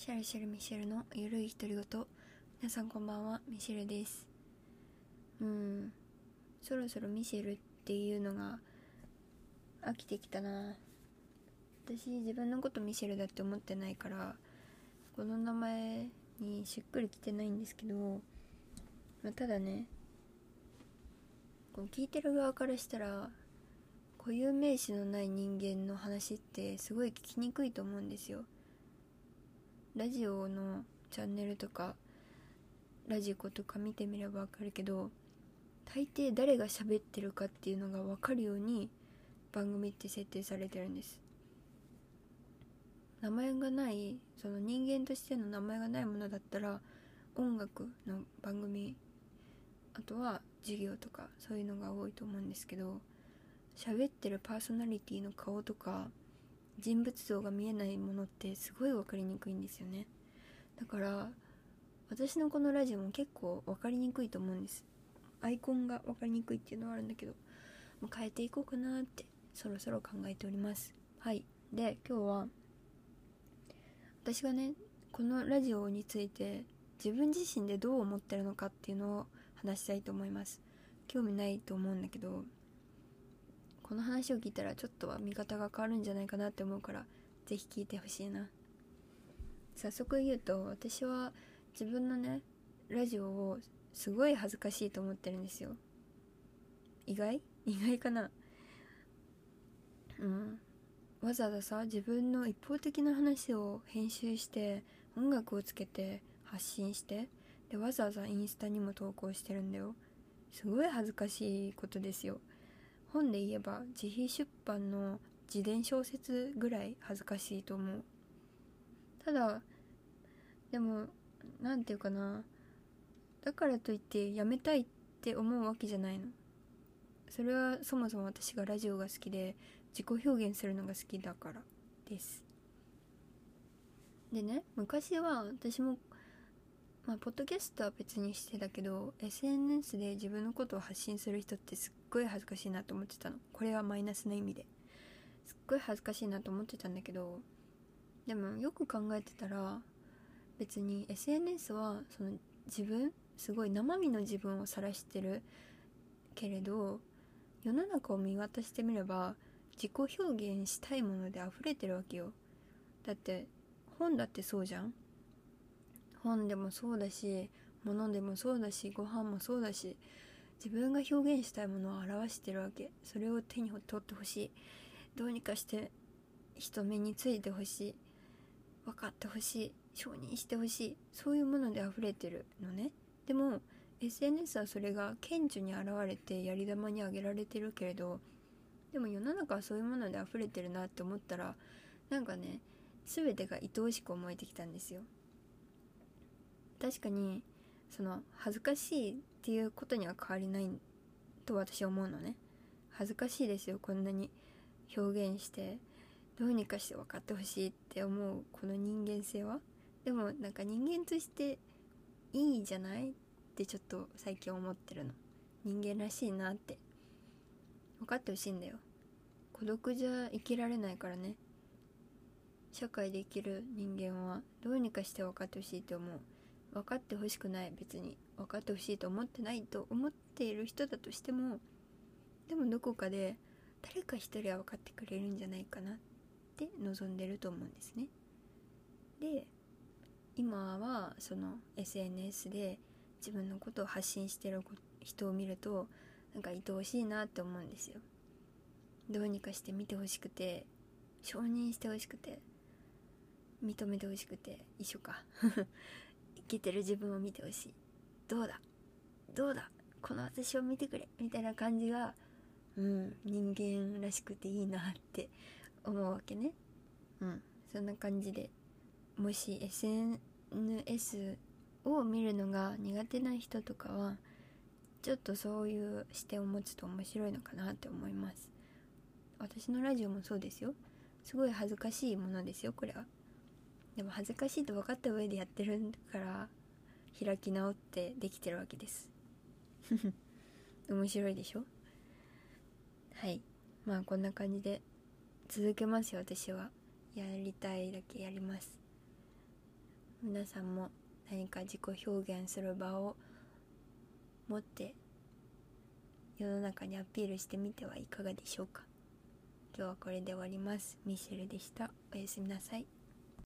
シャルシャルミシェルのゆるい独り言皆さんこんばんは。ミシェルです。うん。そろそろミシェルっていうのが飽きてきたな。私自分のことミシェルだって思ってないからこの名前にしっくりきてないんですけど、まあ、ただねこう聞いてる側からしたら固有名詞のない人間の話ってすごい聞きにくいと思うんですよ。ラジオのチャンネルとかラジコとか見てみればわかるけど大抵誰が喋ってるかっていうのが分かるように番組って設定されてるんです。名前がないその人間としての名前がないものだったら音楽の番組あとは授業とかそういうのが多いと思うんですけど喋ってるパーソナリティの顔とか人物像が見えないものってすごい分かりにくいんですよね。だから私のこのラジオも結構分かりにくいと思うんです。アイコンが分かりにくいっていうのはあるんだけどもう変えていこうかなってそろそろ考えております。はい。で今日は私がねこのラジオについて自分自身でどう思ってるのかっていうのを話したいと思います。興味ないと思うんだけどこの話を聞いたらちょっとは見方が変わるんじゃないかなって思うから是非聞いてほしいな。早速言うと私は自分のねラジオをすごい恥ずかしいと思ってるんですよ。意外？意外かな？うん。わざわざさ自分の一方的な話を編集して音楽をつけて発信してでわざわざインスタにも投稿してるんだよ。すごい恥ずかしいことですよ。本で言えば自費出版の自伝小説ぐらい恥ずかしいと思う。ただでも何て言うかな。だからといってやめたいって思うわけじゃないの。それはそもそも私がラジオが好きで自己表現するのが好きだからです。でね昔は私もまあポッドキャストは別にしてたけど SNS で自分のことを発信する人ってすっごい恥ずかしいなと思ってたの。これはマイナスな意味で。すっごい恥ずかしいなと思ってたんだけどでもよく考えてたら別に SNS はその自分すごい生身の自分を晒してるけれど世の中を見渡してみれば自己表現したいもので溢れてるわけよ。だって本だってそうじゃん。本でもそうだし物でもそうだしご飯もそうだし自分が表現したいものを表してるわけ。それを手に取ってほしい。どうにかして人目についてほしい。分かってほしい。承認してほしい。そういうもので溢れてるのね。でも SNS はそれが顕著に現れてやり玉にあげられてるけれどでも世の中はそういうもので溢れてるなって思ったらなんかね全てが愛おしく思えてきたんですよ。確かにその恥ずかしいっていうことには変わりないと私は思うのね。恥ずかしいですよこんなに表現してどうにかして分かってほしいって思うこの人間性は。でもなんか人間としていいじゃないってちょっと最近思ってるの。人間らしいなって。分かってほしいんだよ。孤独じゃ生きられないからね。社会で生きる人間はどうにかして分かってほしいと思う。分かってほしくない。別に。分かってほしいと思ってないと思っている人だとしてもでもどこかで誰か一人は分かってくれるんじゃないかなって望んでると思うんですね。で今はその SNS で自分のことを発信してる人を見るとなんか愛おしいなって思うんですよ。どうにかして見てほしくて承認してほしくて認めてほしくて一緒か。生きてる自分を見てほしい。どうだ？どうだ？この私を見てくれ。みたいな感じがうん人間らしくていいなって思うわけね。うん。そんな感じでもし SNS を見るのが苦手な人とかはちょっとそういう視点を持つと面白いのかなって思います。私のラジオもそうですよ。すごい恥ずかしいものですよこれは。も恥ずかしいと分かった上でやってるから開き直ってできてるわけです。面白いでしょ？はい。まあこんな感じで続けますよ私は。やりたいだけやります。皆さんも何か自己表現する場を持って世の中にアピールしてみてはいかがでしょうか？今日はこれで終わります。ミシェルでした。おやすみなさい